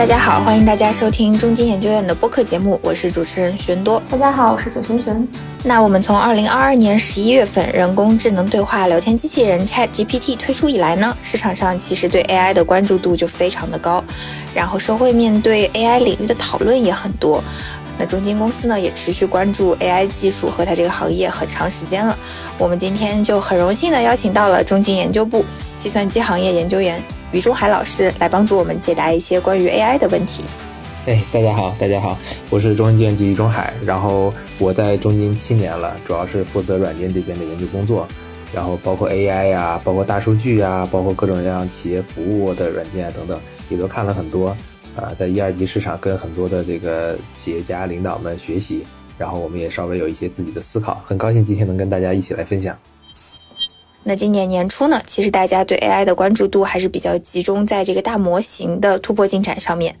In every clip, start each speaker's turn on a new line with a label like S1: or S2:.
S1: 大家好，欢迎大家收听中金研究院的播客节目，我是主持人玄多。
S2: 大家好，我是九璇璇。
S1: 那我们从二零二二年十一月份人工智能对话聊天机器人 Chat GPT 推出以来呢，市场上其实对 AI 的关注度就非常的高，然后社会面对 AI 领域的讨论也很多。那中金公司呢也持续关注 AI 技术和它这个行业很长时间了。我们今天就很荣幸的邀请到了中金研究部计算机行业研究员于中海老师来帮助我们解答一些关于 AI 的问题。
S3: 哎，大家好，大家好，我是中金计于中海，然后我在中金七年了，主要是负责软件这边的研究工作，然后包括 AI 呀，包括大数据呀，包括各种各样企业服务的软件等等，也都看了很多。啊，在一二级市场跟很多的这个企业家领导们学习，然后我们也稍微有一些自己的思考。很高兴今天能跟大家一起来分享。
S1: 那今年年初呢，其实大家对 AI 的关注度还是比较集中在这个大模型的突破进展上面。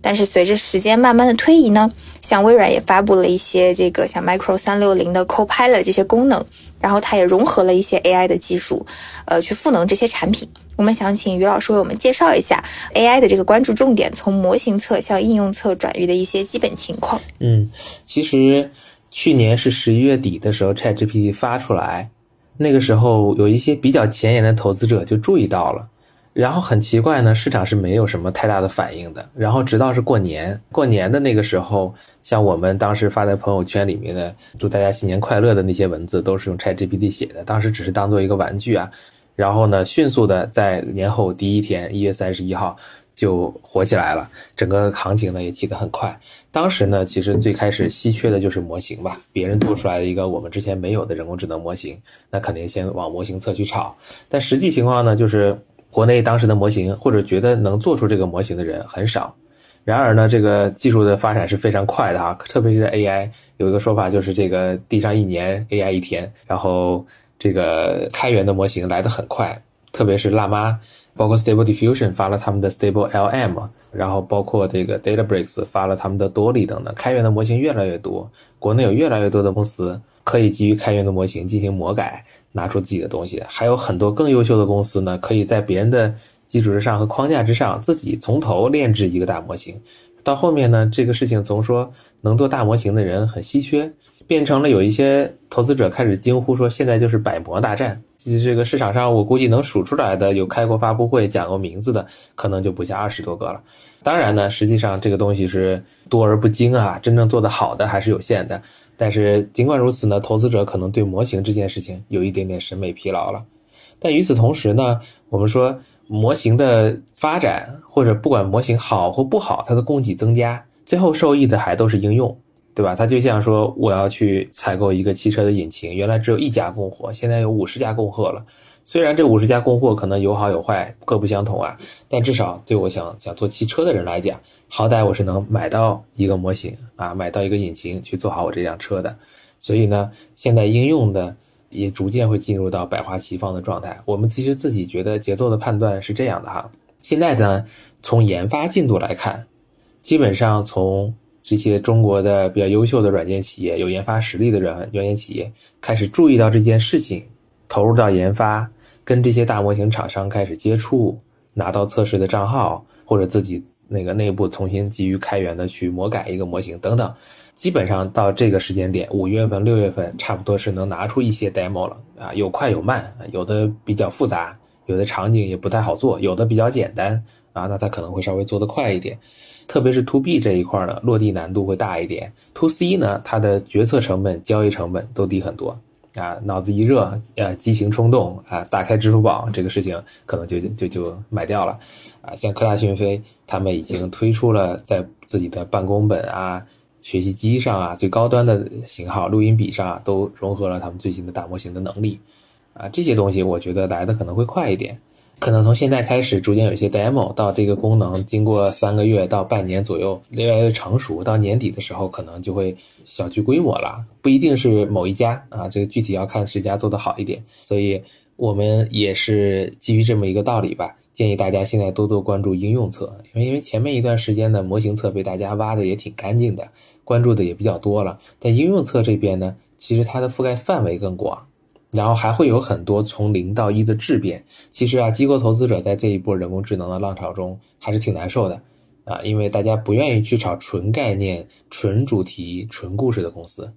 S1: 但是随着时间慢慢的推移呢，像微软也发布了一些这个像 Micro 三六零的 Copilot 这些功能，然后它也融合了一些 AI 的技术，呃，去赋能这些产品。我们想请于老师为我们介绍一下 AI 的这个关注重点，从模型侧向应用侧转移的一些基本情况。
S3: 嗯，其实去年是十一月底的时候，ChatGPT 发出来，那个时候有一些比较前沿的投资者就注意到了，然后很奇怪呢，市场是没有什么太大的反应的。然后直到是过年，过年的那个时候，像我们当时发在朋友圈里面的祝大家新年快乐的那些文字，都是用 ChatGPT 写的，当时只是当做一个玩具啊。然后呢，迅速的在年后第一天，一月三十一号就火起来了，整个行情呢也起得很快。当时呢，其实最开始稀缺的就是模型吧，别人做出来的一个我们之前没有的人工智能模型，那肯定先往模型侧去炒。但实际情况呢，就是国内当时的模型或者觉得能做出这个模型的人很少。然而呢，这个技术的发展是非常快的哈，特别是在 AI，有一个说法就是这个地上一年，AI 一天，然后。这个开源的模型来得很快，特别是辣妈，包括 Stable Diffusion 发了他们的 Stable LM，然后包括这个 DataBricks 发了他们的多利等等，开源的模型越来越多，国内有越来越多的公司可以基于开源的模型进行魔改，拿出自己的东西，还有很多更优秀的公司呢，可以在别人的基础之上和框架之上，自己从头炼制一个大模型。到后面呢，这个事情从说能做大模型的人很稀缺。变成了有一些投资者开始惊呼说：“现在就是百模大战。”这个市场上，我估计能数出来的有开过发布会、讲过名字的，可能就不下二十多个了。当然呢，实际上这个东西是多而不精啊，真正做得好的还是有限的。但是尽管如此呢，投资者可能对模型这件事情有一点点审美疲劳了。但与此同时呢，我们说模型的发展，或者不管模型好或不好，它的供给增加，最后受益的还都是应用。对吧？它就像说，我要去采购一个汽车的引擎，原来只有一家供货，现在有五十家供货了。虽然这五十家供货可能有好有坏，各不相同啊，但至少对我想想做汽车的人来讲，好歹我是能买到一个模型啊，买到一个引擎去做好我这辆车的。所以呢，现在应用的也逐渐会进入到百花齐放的状态。我们其实自己觉得节奏的判断是这样的哈。现在呢，从研发进度来看，基本上从这些中国的比较优秀的软件企业，有研发实力的软软件企业开始注意到这件事情，投入到研发，跟这些大模型厂商开始接触，拿到测试的账号，或者自己那个内部重新基于开源的去魔改一个模型等等，基本上到这个时间点，五月份、六月份，差不多是能拿出一些 demo 了啊，有快有慢，有的比较复杂，有的场景也不太好做，有的比较简单啊，那它可能会稍微做得快一点。特别是 to B 这一块呢，落地难度会大一点。to C 呢，它的决策成本、交易成本都低很多啊。脑子一热，呃，激情冲动啊，打开支付宝这个事情可能就就就买掉了啊。像科大讯飞，他们已经推出了在自己的办公本啊、学习机上啊，最高端的型号录音笔上啊都融合了他们最新的大模型的能力啊。这些东西我觉得来的可能会快一点。可能从现在开始，逐渐有一些 demo 到这个功能，经过三个月到半年左右，越来越成熟。到年底的时候，可能就会小具规模了。不一定是某一家啊，这个具体要看谁家做的好一点。所以我们也是基于这么一个道理吧，建议大家现在多多关注应用侧，因为因为前面一段时间的模型侧被大家挖的也挺干净的，关注的也比较多了。但应用侧这边呢，其实它的覆盖范围更广。然后还会有很多从零到一的质变。其实啊，机构投资者在这一波人工智能的浪潮中还是挺难受的。啊，因为大家不愿意去炒纯概念、纯主题、纯故事的公司，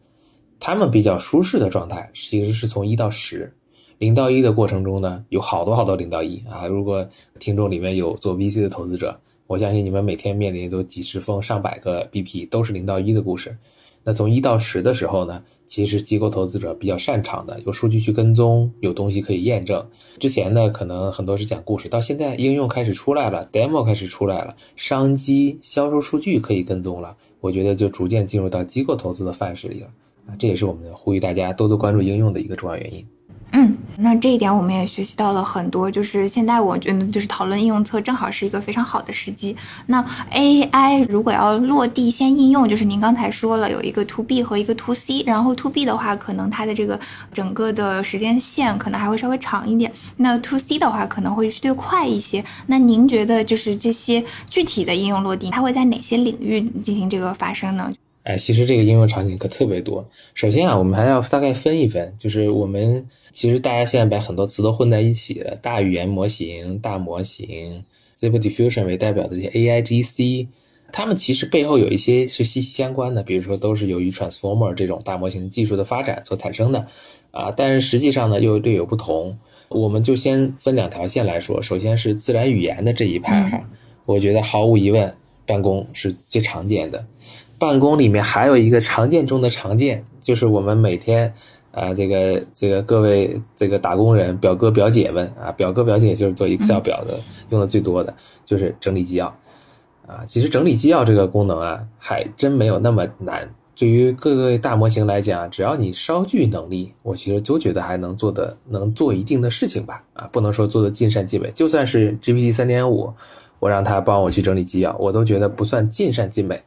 S3: 他们比较舒适的状态其实是从一到十，零到一的过程中呢，有好多好多零到一啊。如果听众里面有做 VC 的投资者，我相信你们每天面临都几十封、上百个 BP，都是零到一的故事。那从一到十的时候呢，其实机构投资者比较擅长的，有数据去跟踪，有东西可以验证。之前呢，可能很多是讲故事，到现在应用开始出来了，demo 开始出来了，商机、销售数据可以跟踪了，我觉得就逐渐进入到机构投资的范式里了。啊，这也是我们呼吁大家多多关注应用的一个重要原因。
S1: 嗯，那这一点我们也学习到了很多。就是现在我觉得，就是讨论应用侧正好是一个非常好的时机。那 AI 如果要落地先应用，就是您刚才说了有一个 To B 和一个 To C，然后 To B 的话，可能它的这个整个的时间线可能还会稍微长一点。那 To C 的话，可能会略快一些。那您觉得就是这些具体的应用落地，它会在哪些领域进行这个发生呢？
S3: 哎，其实这个应用场景可特别多。首先啊，我们还要大概分一分，就是我们其实大家现在把很多词都混在一起了，大语言模型、大模型、Stable Diffusion 为代表的这些 AIGC，它们其实背后有一些是息息相关的，比如说都是由于 Transformer 这种大模型技术的发展所产生的啊，但是实际上呢又略有不同。我们就先分两条线来说，首先是自然语言的这一派哈，我觉得毫无疑问，办公是最常见的。办公里面还有一个常见中的常见，就是我们每天，啊，这个这个各位这个打工人表哥表姐们啊，表哥表姐就是做 Excel 表的用的最多的就是整理纪要，啊，其实整理纪要这个功能啊，还真没有那么难。对于各个大模型来讲，只要你稍具能力，我其实都觉得还能做的能做一定的事情吧，啊，不能说做的尽善尽美。就算是 GPT 三点五，我让他帮我去整理纪要，我都觉得不算尽善尽美。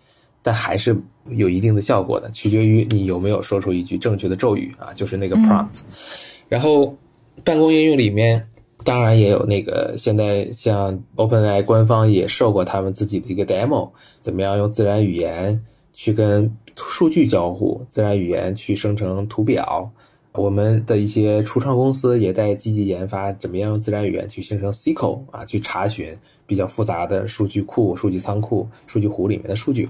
S3: 但还是有一定的效果的，取决于你有没有说出一句正确的咒语啊，就是那个 prompt。然后，办公应用里面当然也有那个，现在像 OpenAI 官方也受过他们自己的一个 demo，怎么样用自然语言去跟数据交互，自然语言去生成图表。我们的一些初创公司也在积极研发，怎么样用自然语言去生成 SQL 啊，去查询比较复杂的数据库、数据仓库、数据湖里面的数据。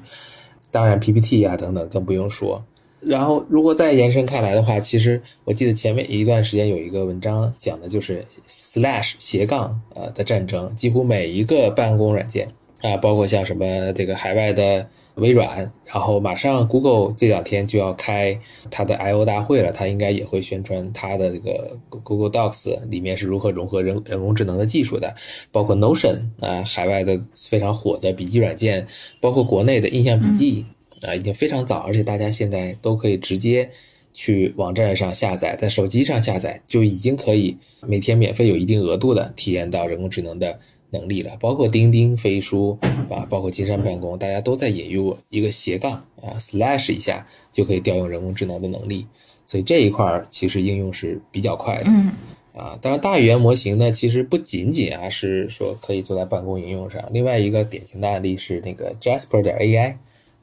S3: 当然，PPT 啊等等更不用说。然后，如果再延伸开来的话，其实我记得前面一段时间有一个文章讲的就是 Slash 斜杠呃的战争，几乎每一个办公软件啊，包括像什么这个海外的微软，然后马上 Google 这两天就要开它的 I/O 大会了，它应该也会宣传它的这个 Google Docs 里面是如何融合人人工智能的技术的，包括 Notion 啊，海外的非常火的笔记软件，包括国内的印象笔记。啊，已经非常早，而且大家现在都可以直接去网站上下载，在手机上下载就已经可以每天免费有一定额度的体验到人工智能的能力了。包括钉钉、飞书啊，包括金山办公，大家都在引入一个斜杠啊，slash 一下就可以调用人工智能的能力。所以这一块儿其实应用是比较快的。
S1: 嗯。
S3: 啊，当然大语言模型呢，其实不仅仅啊是说可以做在办公应用上，另外一个典型的案例是那个 Jasper 点 AI。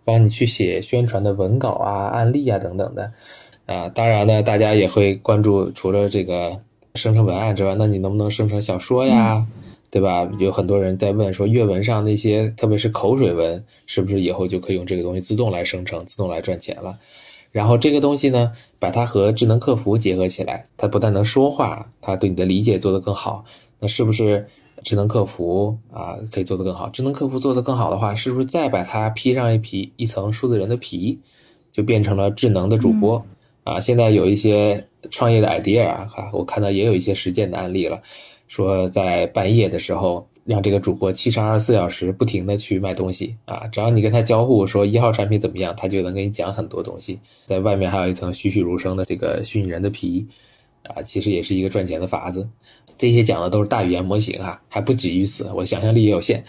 S3: 帮你去写宣传的文稿啊、案例啊等等的，啊，当然呢，大家也会关注，除了这个生成文案之外，那你能不能生成小说呀？对吧？有很多人在问说，阅文上那些，特别是口水文，是不是以后就可以用这个东西自动来生成、自动来赚钱了？然后这个东西呢，把它和智能客服结合起来，它不但能说话，它对你的理解做得更好，那是不是？智能客服啊，可以做得更好。智能客服做得更好的话，是不是再把它披上一皮一层数字人的皮，就变成了智能的主播啊？现在有一些创业的 idea 啊，我看到也有一些实践的案例了，说在半夜的时候，让这个主播七乘二十四小时不停的去卖东西啊，只要你跟他交互说一号产品怎么样，他就能给你讲很多东西。在外面还有一层栩栩如生的这个虚拟人的皮。啊，其实也是一个赚钱的法子。这些讲的都是大语言模型哈，还不止于此，我想象力也有限。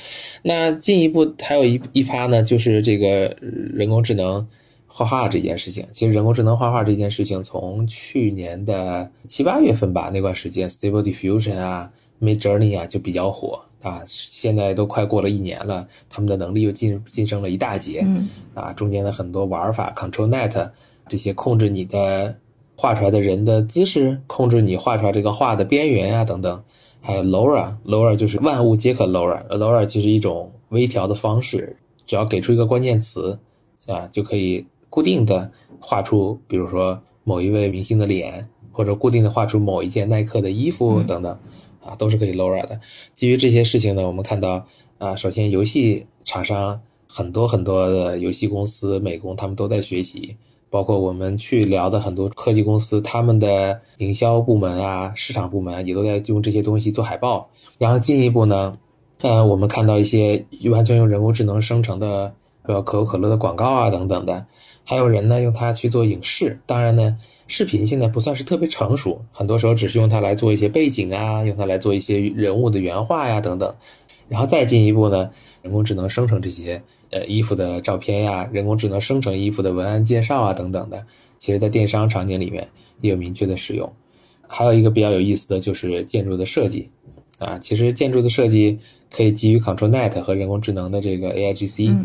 S3: 那进一步还有一一趴呢，就是这个人工智能画画这件事情。其实人工智能画画这件事情，从去年的七八月份吧，那段时间 Stable Diffusion 啊、Mid Journey 啊就比较火啊。现在都快过了一年了，他们的能力又晋晋升了一大截。
S1: 嗯。
S3: 啊，中间的很多玩法，ControlNet 这些控制你的。画出来的人的姿势，控制你画出来这个画的边缘啊，等等，还有 LoRa，LoRa 就是万物皆可 LoRa，LoRa 就是一种微调的方式，只要给出一个关键词啊，就可以固定的画出，比如说某一位明星的脸，或者固定的画出某一件耐克的衣服等等，啊，都是可以 LoRa 的。基于这些事情呢，我们看到啊，首先游戏厂商很多很多的游戏公司、美工他们都在学习。包括我们去聊的很多科技公司，他们的营销部门啊、市场部门也都在用这些东西做海报。然后进一步呢，呃，我们看到一些完全用人工智能生成的，呃，可口可乐的广告啊等等的。还有人呢用它去做影视。当然呢，视频现在不算是特别成熟，很多时候只是用它来做一些背景啊，用它来做一些人物的原画呀等等。然后再进一步呢，人工智能生成这些。呃，衣服的照片呀，人工智能生成衣服的文案介绍啊，等等的，其实在电商场景里面也有明确的使用。还有一个比较有意思的就是建筑的设计，啊，其实建筑的设计可以基于 ControlNet 和人工智能的这个 AIGC，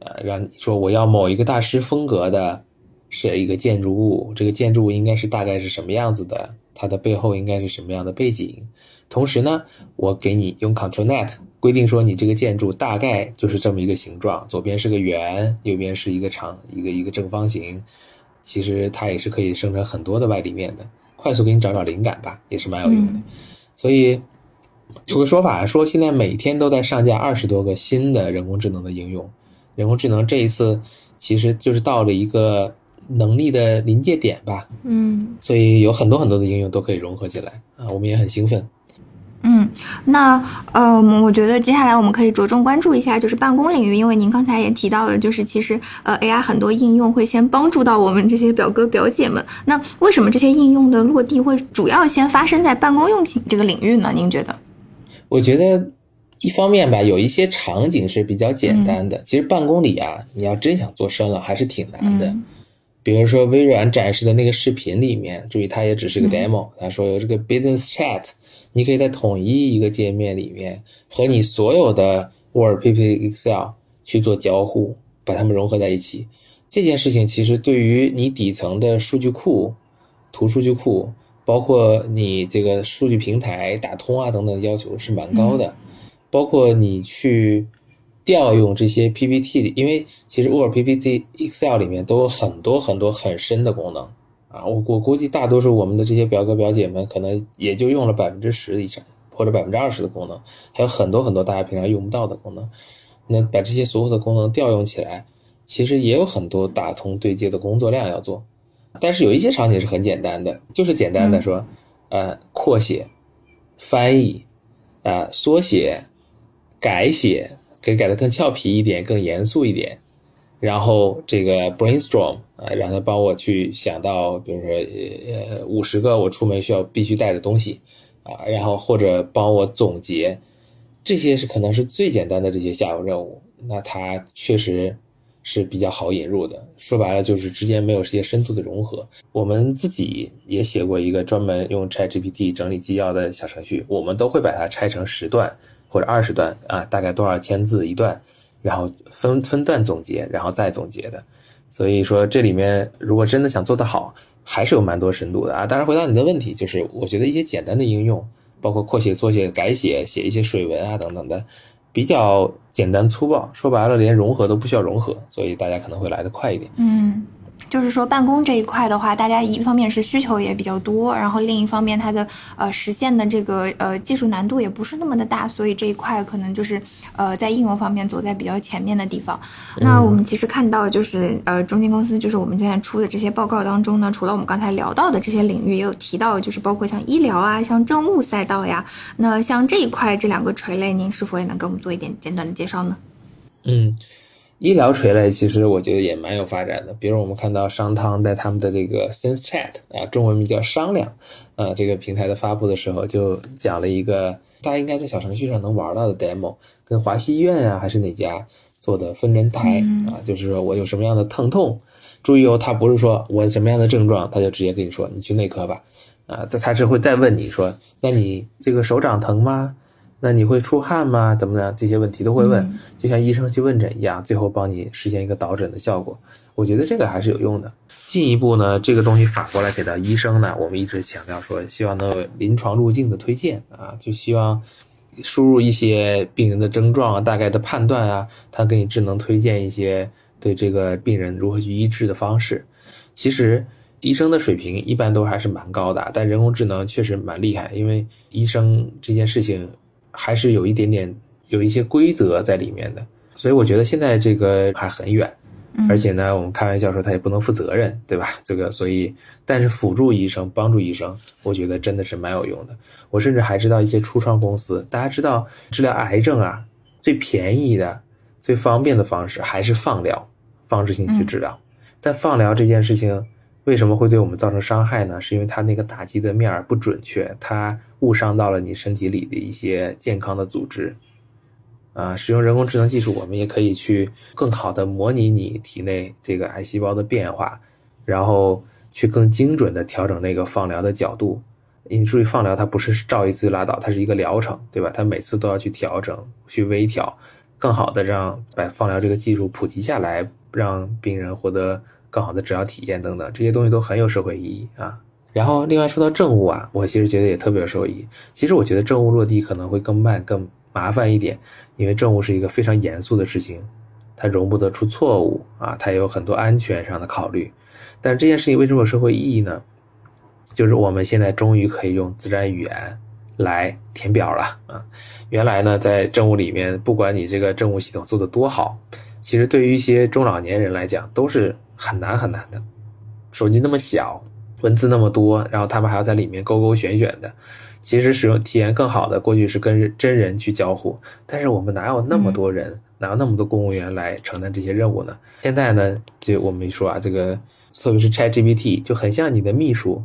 S3: 呃，让你说我要某一个大师风格的是一个建筑物，这个建筑物应该是大概是什么样子的，它的背后应该是什么样的背景。同时呢，我给你用 ControlNet。规定说，你这个建筑大概就是这么一个形状，左边是个圆，右边是一个长，一个一个正方形。其实它也是可以生成很多的外立面的，快速给你找找灵感吧，也是蛮有用的。所以有个说法说，现在每天都在上架二十多个新的人工智能的应用。人工智能这一次其实就是到了一个能力的临界点吧。
S1: 嗯，
S3: 所以有很多很多的应用都可以融合起来啊，我们也很兴奋。
S1: 嗯，那呃，我觉得接下来我们可以着重关注一下，就是办公领域，因为您刚才也提到了，就是其实呃，AI 很多应用会先帮助到我们这些表哥表姐们。那为什么这些应用的落地会主要先发生在办公用品这个领域呢？您觉得？
S3: 我觉得一方面吧，有一些场景是比较简单的。其实办公里啊，你要真想做深了，还是挺难的。比如说微软展示的那个视频里面，注意它也只是个 demo，他说有这个 business chat。你可以在统一一个界面里面和你所有的 Word、PPT、Excel 去做交互，把它们融合在一起。这件事情其实对于你底层的数据库、图数据库，包括你这个数据平台打通啊等等要求是蛮高的。包括你去调用这些 PPT，因为其实 Word、PPT、Excel 里面都有很多很多很深的功能。啊，我我估计大多数我们的这些表哥表姐们可能也就用了百分之十以上，或者百分之二十的功能，还有很多很多大家平常用不到的功能。那把这些所有的功能调用起来，其实也有很多打通对接的工作量要做。但是有一些场景是很简单的，就是简单的说，呃，扩写、翻译、啊缩写、改写，给改的更俏皮一点，更严肃一点。然后这个 brainstorm 啊，让他帮我去想到，比如说呃五十个我出门需要必须带的东西啊，然后或者帮我总结，这些是可能是最简单的这些下游任务，那它确实是比较好引入的。说白了就是之间没有这些深度的融合。我们自己也写过一个专门用 ChatGPT 整理纪要的小程序，我们都会把它拆成十段或者二十段啊，大概多少千字一段。然后分分段总结，然后再总结的，所以说这里面如果真的想做得好，还是有蛮多深度的啊。当然，回答你的问题，就是我觉得一些简单的应用，包括扩写、缩写、改写、写一些水文啊等等的，比较简单粗暴，说白了连融合都不需要融合，所以大家可能会来得快一点。
S1: 嗯。就是说，办公这一块的话，大家一方面是需求也比较多，然后另一方面它的呃实现的这个呃技术难度也不是那么的大，所以这一块可能就是呃在应用方面走在比较前面的地方。那我们其实看到就是呃中金公司就是我们现在出的这些报告当中呢，除了我们刚才聊到的这些领域，也有提到就是包括像医疗啊、像政务赛道呀，那像这一块这两个垂类，您是否也能给我们做一点简短的介绍呢？
S3: 嗯。医疗垂类其实我觉得也蛮有发展的，比如我们看到商汤在他们的这个 Sense Chat 啊，中文名叫商量，啊，这个平台的发布的时候就讲了一个大家应该在小程序上能玩到的 demo，跟华西医院啊还是哪家做的分诊台啊，就是说我有什么样的疼痛，注意哦，他不是说我什么样的症状，他就直接跟你说你去内科吧，啊，他他是会再问你说，那你这个手掌疼吗？那你会出汗吗？怎么样？这些问题都会问，就像医生去问诊一样，最后帮你实现一个导诊的效果。我觉得这个还是有用的。进一步呢，这个东西反过来给到医生呢，我们一直强调说，希望能有临床路径的推荐啊，就希望输入一些病人的症状啊，大概的判断啊，他给你智能推荐一些对这个病人如何去医治的方式。其实。医生的水平一般都还是蛮高的，但人工智能确实蛮厉害，因为医生这件事情还是有一点点有一些规则在里面的，所以我觉得现在这个还很远，而且呢，我们开玩笑说他也不能负责任，对吧？这个所以，但是辅助医生、帮助医生，我觉得真的是蛮有用的。我甚至还知道一些初创公司，大家知道治疗癌症啊，最便宜的、最方便的方式还是放疗，放射性去治疗，但放疗这件事情。为什么会对我们造成伤害呢？是因为它那个打击的面儿不准确，它误伤到了你身体里的一些健康的组织。啊，使用人工智能技术，我们也可以去更好的模拟你体内这个癌细胞的变化，然后去更精准的调整那个放疗的角度。你注意，放疗它不是照一次拉倒，它是一个疗程，对吧？它每次都要去调整、去微调，更好的让把放疗这个技术普及下来，让病人获得。更好的治疗体验等等，这些东西都很有社会意义啊。然后，另外说到政务啊，我其实觉得也特别有受益。其实我觉得政务落地可能会更慢、更麻烦一点，因为政务是一个非常严肃的事情，它容不得出错误啊，它也有很多安全上的考虑。但这件事情为什么有社会意义呢？就是我们现在终于可以用自然语言来填表了啊。原来呢，在政务里面，不管你这个政务系统做得多好，其实对于一些中老年人来讲，都是。很难很难的，手机那么小，文字那么多，然后他们还要在里面勾勾选选的。其实使用体验更好的，过去是跟真人去交互，但是我们哪有那么多人，哪有那么多公务员来承担这些任务呢？现在呢，就我们说啊，这个特别是 ChatGPT 就很像你的秘书，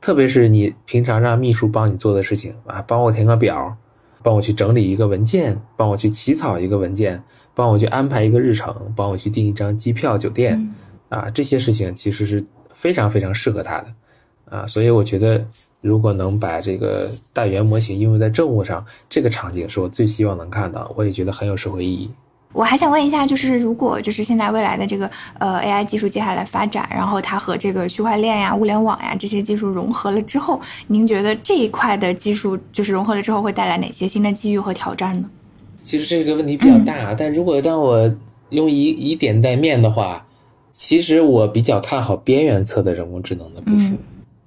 S3: 特别是你平常让秘书帮你做的事情啊，帮我填个表，帮我去整理一个文件，帮我去起草一个文件，帮我去安排一个日程，帮我去订一张机票酒店。啊，这些事情其实是非常非常适合他的，啊，所以我觉得如果能把这个大语言模型应用在政务上，这个场景是我最希望能看到，我也觉得很有社会意义。
S1: 我还想问一下，就是如果就是现在未来的这个呃 AI 技术接下来发展，然后它和这个区块链呀、物联网呀这些技术融合了之后，您觉得这一块的技术就是融合了之后会带来哪些新的机遇和挑战呢？
S3: 其实这个问题比较大，但如果让我用以以点带面的话。其实我比较看好边缘侧的人工智能的部署，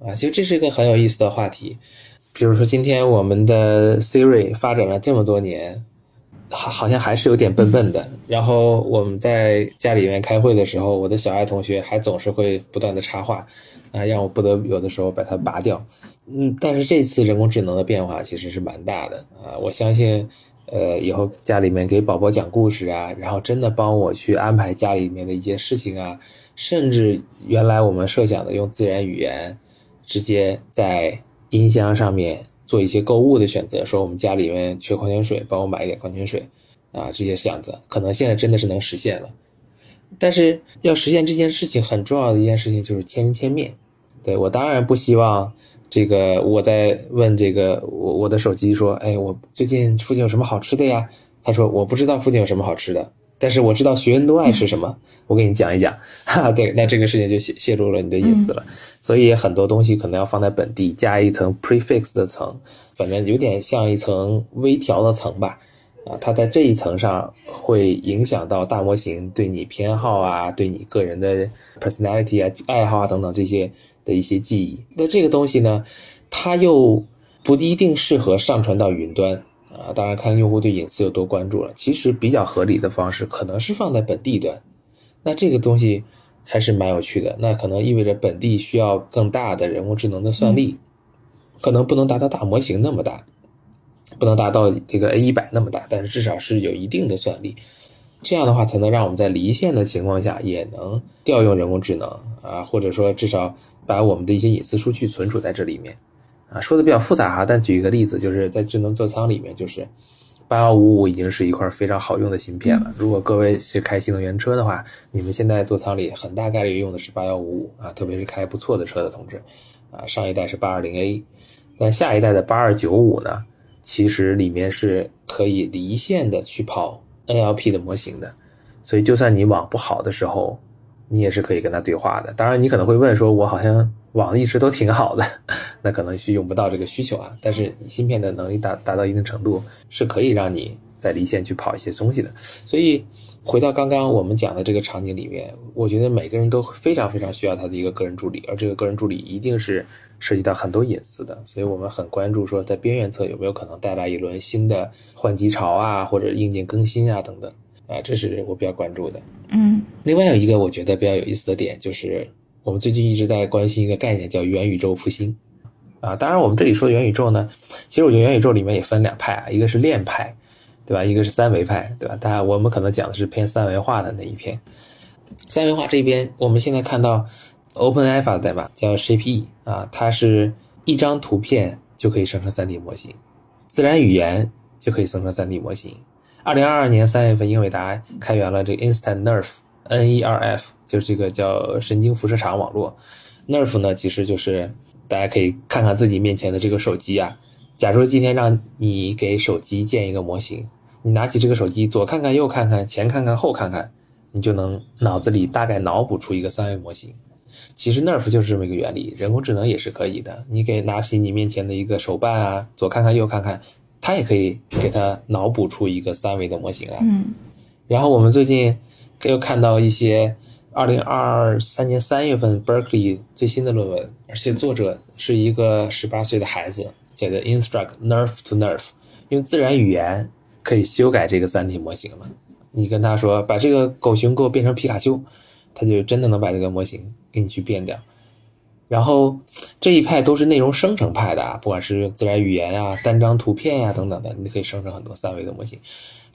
S3: 啊，其实这是一个很有意思的话题。比如说今天我们的 Siri 发展了这么多年，好好像还是有点笨笨的。然后我们在家里面开会的时候，我的小爱同学还总是会不断的插话，啊，让我不得有的时候把它拔掉。嗯，但是这次人工智能的变化其实是蛮大的啊，我相信。呃，以后家里面给宝宝讲故事啊，然后真的帮我去安排家里面的一些事情啊，甚至原来我们设想的用自然语言，直接在音箱上面做一些购物的选择，说我们家里面缺矿泉水，帮我买一点矿泉水，啊，这些选择可能现在真的是能实现了。但是要实现这件事情，很重要的一件事情就是千人千面。对我当然不希望。这个我在问这个我我的手机说，哎，我最近附近有什么好吃的呀？他说我不知道附近有什么好吃的，但是我知道学员都爱吃什么，我给你讲一讲。哈，对，那这个事情就泄泄露了你的隐私了。所以很多东西可能要放在本地，加一层 prefix 的层，反正有点像一层微调的层吧。啊，它在这一层上会影响到大模型对你偏好啊，对你个人的 personality 啊、爱好啊等等这些。的一些记忆，那这个东西呢，它又不一定适合上传到云端啊。当然，看用户对隐私有多关注了。其实比较合理的方式，可能是放在本地端。那这个东西还是蛮有趣的。那可能意味着本地需要更大的人工智能的算力，可能不能达到大模型那么大，不能达到这个 A 一百那么大，但是至少是有一定的算力。这样的话，才能让我们在离线的情况下也能调用人工智能啊，或者说至少。把我们的一些隐私数据存储在这里面，啊，说的比较复杂哈，但举一个例子，就是在智能座舱里面，就是八幺五五已经是一块非常好用的芯片了。如果各位是开新能源车的话，你们现在座舱里很大概率用的是八幺五五啊，特别是开不错的车的同志，啊，上一代是八二零 A，那下一代的八二九五呢，其实里面是可以离线的去跑 NLP 的模型的，所以就算你网不好的时候，你也是可以跟它对话的。当然，你可能会问说，我好像网一直都挺好的，那可能是用不到这个需求啊。但是你芯片的能力达达到一定程度，是可以让你在离线去跑一些东西的。所以回到刚刚我们讲的这个场景里面，我觉得每个人都非常非常需要他的一个个人助理，而这个个人助理一定是。涉及到很多隐私的，所以我们很关注说，在边缘侧有没有可能带来一轮新的换机潮啊，或者硬件更新啊等等啊，这是我比较关注的。
S1: 嗯，
S3: 另外有一个我觉得比较有意思的点，就是我们最近一直在关心一个概念，叫元宇宙复兴啊。当然，我们这里说元宇宙呢，其实我觉得元宇宙里面也分两派啊，一个是链派，对吧？一个是三维派，对吧？当然，我们可能讲的是偏三维化的那一片。三维化这边，我们现在看到。OpenAI 的代码叫 shape 啊，它是一张图片就可以生成 3D 模型，自然语言就可以生成 3D 模型。二零二二年三月份，英伟达开源了这个 Instant n e r f Nerf，N-E-R-F，就是这个叫神经辐射场网络。Nerf 呢，其实就是大家可以看看自己面前的这个手机啊。假如今天让你给手机建一个模型，你拿起这个手机，左看看，右看看，前看看，后看看，你就能脑子里大概脑补出一个三维模型。其实 Nerf 就是这么一个原理，人工智能也是可以的。你给拿起你面前的一个手办啊，左看看右看看，它也可以给它脑补出一个三维的模型来。
S1: 嗯。
S3: 然后我们最近又看到一些二零二三年三月份 Berkeley 最新的论文，而且作者是一个十八岁的孩子，写的 Instruct Nerf to Nerf，用自然语言可以修改这个三体模型了。你跟他说把这个狗熊给我变成皮卡丘。他就真的能把这个模型给你去变掉，然后这一派都是内容生成派的啊，不管是用自然语言啊、单张图片呀等等的，你可以生成很多三维的模型。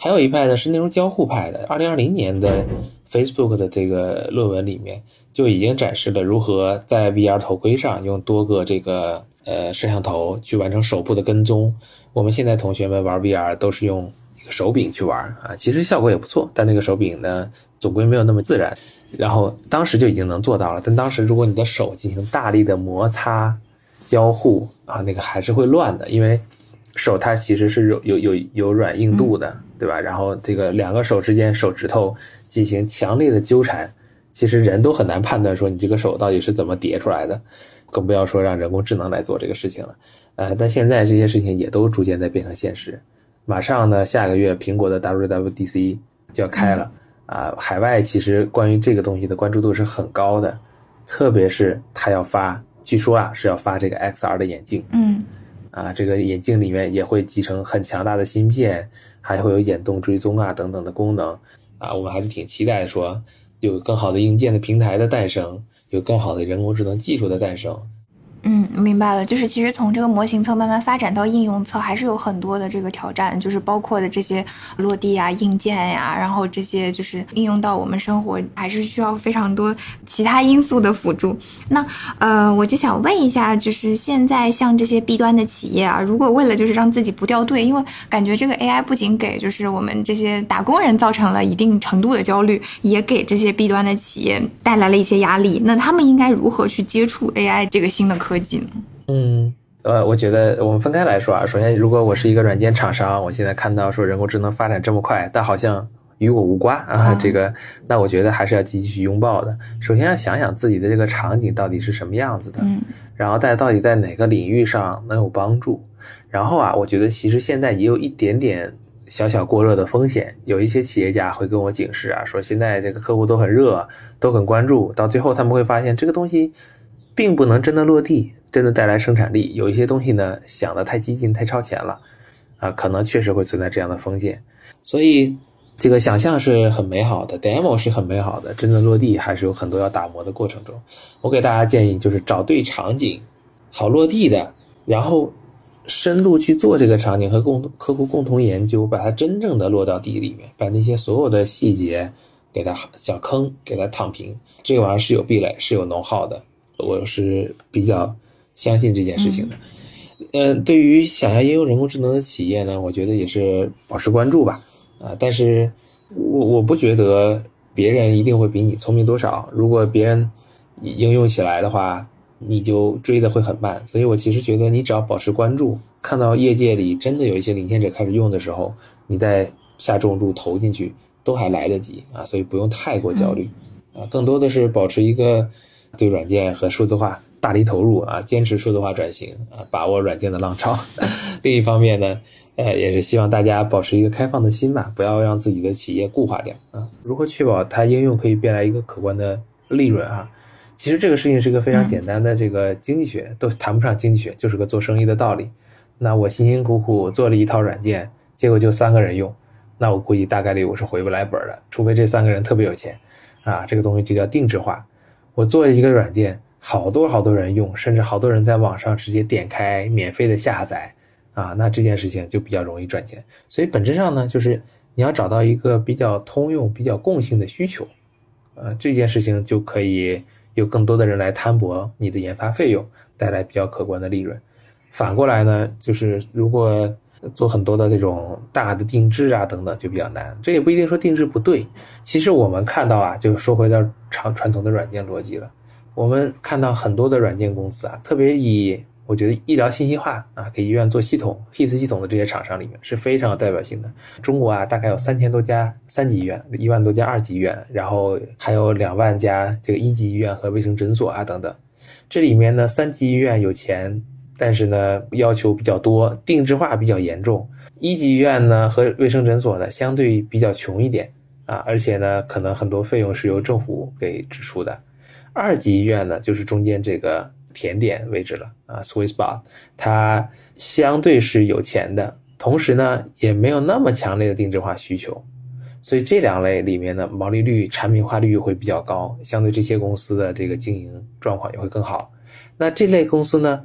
S3: 还有一派呢是内容交互派的。二零二零年的 Facebook 的这个论文里面就已经展示了如何在 VR 头盔上用多个这个呃摄像头去完成手部的跟踪。我们现在同学们玩 VR 都是用手柄去玩啊，其实效果也不错，但那个手柄呢总归没有那么自然。然后当时就已经能做到了，但当时如果你的手进行大力的摩擦、交互啊，那个还是会乱的，因为手它其实是有有有有软硬度的，对吧？然后这个两个手之间手指头进行强烈的纠缠，其实人都很难判断说你这个手到底是怎么叠出来的，更不要说让人工智能来做这个事情了。呃，但现在这些事情也都逐渐在变成现实。马上呢，下个月苹果的 WWDC 就要开了。啊，海外其实关于这个东西的关注度是很高的，特别是它要发，据说啊是要发这个 XR 的眼镜，
S1: 嗯，
S3: 啊，这个眼镜里面也会集成很强大的芯片，还会有眼动追踪啊等等的功能，啊，我们还是挺期待说有更好的硬件的平台的诞生，有更好的人工智能技术的诞生。
S1: 嗯，明白了。就是其实从这个模型侧慢慢发展到应用侧，还是有很多的这个挑战，就是包括的这些落地啊、硬件呀，然后这些就是应用到我们生活，还是需要非常多其他因素的辅助。那呃，我就想问一下，就是现在像这些 B 端的企业啊，如果为了就是让自己不掉队，因为感觉这个 AI 不仅给就是我们这些打工人造成了一定程度的焦虑，也给这些 B 端的企业带来了一些压力。那他们应该如何去接触 AI 这个新的科？科技呢？
S3: 嗯，呃，我觉得我们分开来说啊。首先，如果我是一个软件厂商，我现在看到说人工智能发展这么快，但好像与我无关啊，这个，那我觉得还是要积极去拥抱的。首先要想想自己的这个场景到底是什么样子的，
S1: 嗯，
S3: 然后在到底在哪个领域上能有帮助。然后啊，我觉得其实现在也有一点点小小过热的风险。有一些企业家会跟我警示啊，说现在这个客户都很热，都很关注，到最后他们会发现这个东西。并不能真的落地，真的带来生产力。有一些东西呢，想的太激进、太超前了，啊，可能确实会存在这样的风险。所以，这个想象是很美好的，demo 是很美好的，真的落地还是有很多要打磨的过程中。我给大家建议就是找对场景，好落地的，然后深度去做这个场景和共客户共同研究，把它真正的落到地里面，把那些所有的细节给它小坑给它躺平。这个玩意儿是有壁垒，是有能耗的。我是比较相信这件事情的，嗯，对于想要应用人工智能的企业呢，我觉得也是保持关注吧，啊，但是我我不觉得别人一定会比你聪明多少。如果别人应用起来的话，你就追的会很慢。所以我其实觉得，你只要保持关注，看到业界里真的有一些领先者开始用的时候，你再下重注投进去，都还来得及啊。所以不用太过焦虑啊，更多的是保持一个对软件和数字化大力投入啊，坚持数字化转型啊，把握软件的浪潮。另一方面呢，呃，也是希望大家保持一个开放的心吧，不要让自己的企业固化掉啊。如何确保它应用可以变来一个可观的利润啊？其实这个事情是一个非常简单的这个经济学，都谈不上经济学，就是个做生意的道理。那我辛辛苦苦做了一套软件，结果就三个人用，那我估计大概率我是回不来本的，除非这三个人特别有钱啊。这个东西就叫定制化。我做一个软件，好多好多人用，甚至好多人在网上直接点开免费的下载啊，那这件事情就比较容易赚钱。所以本质上呢，就是你要找到一个比较通用、比较共性的需求，呃，这件事情就可以。有更多的人来摊薄你的研发费用，带来比较可观的利润。反过来呢，就是如果做很多的这种大的定制啊等等，就比较难。这也不一定说定制不对。其实我们看到啊，就说回到长传统的软件逻辑了。我们看到很多的软件公司啊，特别以。我觉得医疗信息化啊，给医院做系统、HIS 系统的这些厂商里面是非常有代表性的。中国啊，大概有三千多家三级医院，一万多家二级医院，然后还有两万家这个一级医院和卫生诊所啊等等。这里面呢，三级医院有钱，但是呢要求比较多，定制化比较严重；一级医院呢和卫生诊所呢相对比较穷一点啊，而且呢可能很多费用是由政府给支出的。二级医院呢就是中间这个。甜点位置了啊，Sweet Spot，它相对是有钱的，同时呢也没有那么强烈的定制化需求，所以这两类里面呢毛利率、产品化率会比较高，相对这些公司的这个经营状况也会更好。那这类公司呢，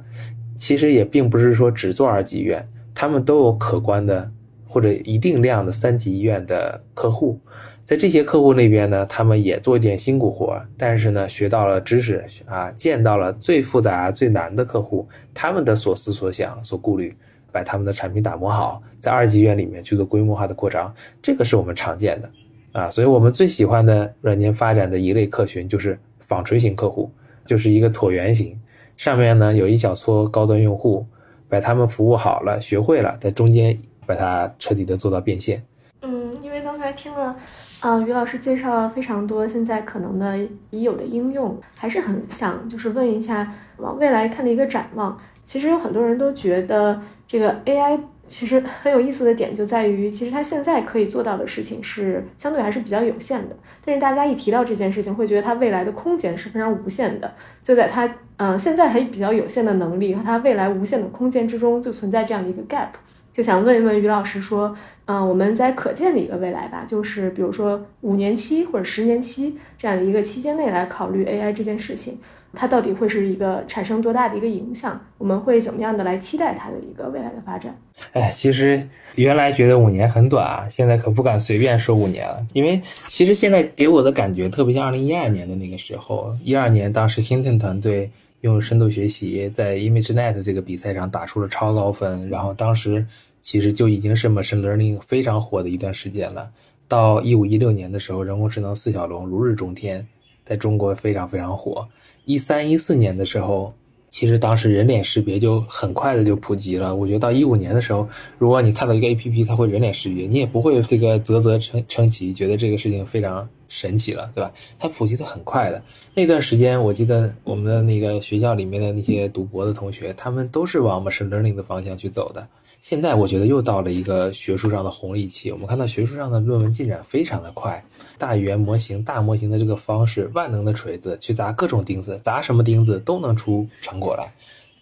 S3: 其实也并不是说只做二级医院，他们都有可观的或者一定量的三级医院的客户。在这些客户那边呢，他们也做一点辛苦活，但是呢，学到了知识啊，见到了最复杂、最难的客户，他们的所思所想、所顾虑，把他们的产品打磨好，在二级医院里面去做规模化的扩张，这个是我们常见的啊。所以我们最喜欢的软件发展的一类客群就是纺锤型客户，就是一个椭圆形，上面呢有一小撮高端用户，把他们服务好了、学会了，在中间把它彻底的做到变现。
S2: 嗯，因为刚才听了。啊，于老师介绍了非常多现在可能的已有的应用，还是很想就是问一下往未来看的一个展望。其实有很多人都觉得这个 AI 其实很有意思的点就在于，其实他现在可以做到的事情是相对还是比较有限的。但是大家一提到这件事情，会觉得他未来的空间是非常无限的。就在他嗯现在还比较有限的能力和他未来无限的空间之中，就存在这样的一个 gap。就想问一问于老师说，嗯，我们在可见的一个未来吧，就是比如说五年期或者十年期这样的一个期间内来考虑 AI 这件事情，它到底会是一个产生多大的一个影响？我们会怎么样的来期待它的一个未来的发展？
S3: 哎，其实原来觉得五年很短啊，现在可不敢随便说五年了，因为其实现在给我的感觉特别像二零一二年的那个时候，一二年当时 Hinton 团队用深度学习在 ImageNet 这个比赛上打出了超高分，然后当时。其实就已经是 machine learning 非常火的一段时间了。到一五一六年的时候，人工智能四小龙如日中天，在中国非常非常火。一三一四年的时候，其实当时人脸识别就很快的就普及了。我觉得到一五年的时候，如果你看到一个 A P P 它会人脸识别，你也不会这个啧啧称称奇，觉得这个事情非常神奇了，对吧？它普及的很快的。那段时间，我记得我们的那个学校里面的那些读博的同学，他们都是往 machine learning 的方向去走的。现在我觉得又到了一个学术上的红利期，我们看到学术上的论文进展非常的快，大语言模型、大模型的这个方式，万能的锤子去砸各种钉子，砸什么钉子都能出成果来。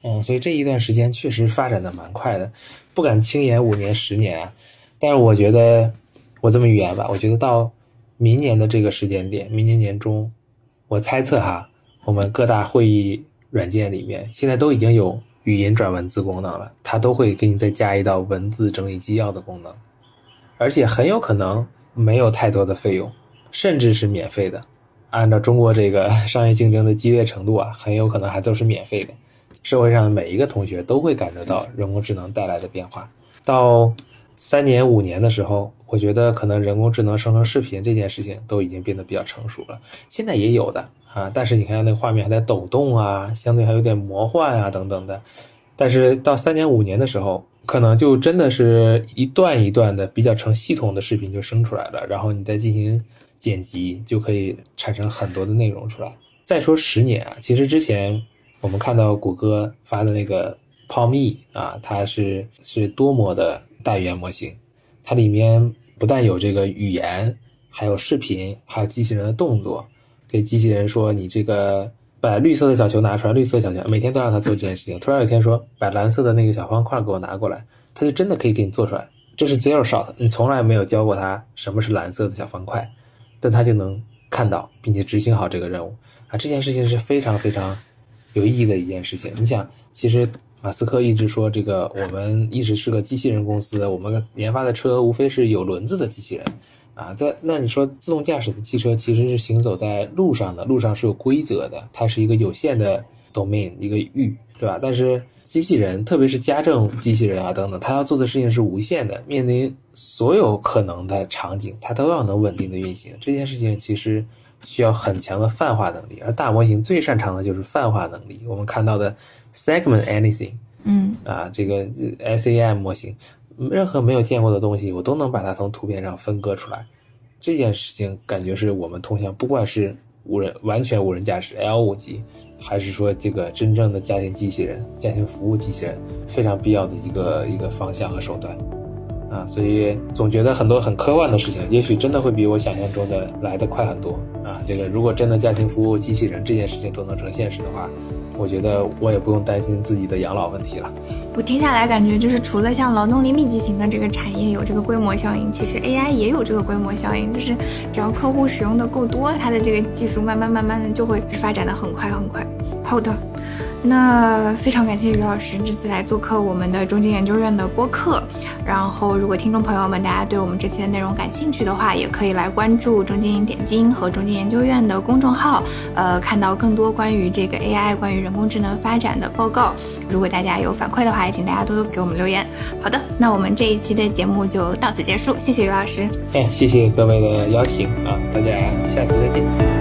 S3: 嗯，所以这一段时间确实发展的蛮快的，不敢轻言五年、十年啊。但是我觉得，我这么预言吧，我觉得到明年的这个时间点，明年年中，我猜测哈，我们各大会议软件里面现在都已经有。语音转文字功能了，它都会给你再加一道文字整理纪要的功能，而且很有可能没有太多的费用，甚至是免费的。按照中国这个商业竞争的激烈程度啊，很有可能还都是免费的。社会上的每一个同学都会感受到人工智能带来的变化。到三年五年的时候，我觉得可能人工智能生成视频这件事情都已经变得比较成熟了。现在也有的啊，但是你看那个画面还在抖动啊，相对还有点魔幻啊等等的。但是到三年五年的时候，可能就真的是一段一段的比较成系统的视频就生出来了，然后你再进行剪辑，就可以产生很多的内容出来。再说十年啊，其实之前我们看到谷歌发的那个 PaLM 啊，它是是多模的。大语言模型，它里面不但有这个语言，还有视频，还有机器人的动作。给机器人说：“你这个把绿色的小球拿出来，绿色小球，每天都让它做这件事情。”突然有一天说：“把蓝色的那个小方块给我拿过来。”它就真的可以给你做出来。这是 zero shot，你从来没有教过它什么是蓝色的小方块，但它就能看到并且执行好这个任务啊！这件事情是非常非常有意义的一件事情。你想，其实。马斯克一直说，这个我们一直是个机器人公司，我们研发的车无非是有轮子的机器人，啊，在那你说自动驾驶的汽车其实是行走在路上的，路上是有规则的，它是一个有限的 domain 一个域，对吧？但是机器人，特别是家政机器人啊等等，它要做的事情是无限的，面临所有可能的场景，它都要能稳定的运行。这件事情其实需要很强的泛化能力，而大模型最擅长的就是泛化能力。我们看到的。Segment anything，
S1: 嗯
S3: 啊，这个 SAM 模型，任何没有见过的东西，我都能把它从图片上分割出来。这件事情感觉是我们通向，不管是无人完全无人驾驶 L 五级，还是说这个真正的家庭机器人、家庭服务机器人，非常必要的一个一个方向和手段。啊，所以总觉得很多很科幻的事情，也许真的会比我想象中的来得快很多。啊，这个如果真的家庭服务机器人这件事情都能成现实的话。我觉得我也不用担心自己的养老问题了。
S1: 我听下来感觉就是，除了像劳动力密集型的这个产业有这个规模效应，其实 AI 也有这个规模效应，就是只要客户使用的够多，它的这个技术慢慢慢慢的就会发展的很快很快。好的。那非常感谢于老师这次来做客我们的中金研究院的播客。然后，如果听众朋友们大家对我们这期的内容感兴趣的话，也可以来关注中金点金和中金研究院的公众号，呃，看到更多关于这个 AI、关于人工智能发展的报告。如果大家有反馈的话，也请大家多多给我们留言。好的，那我们这一期的节目就到此结束，谢谢于老师。
S3: 哎，谢谢各位的邀请啊，大家下次再见。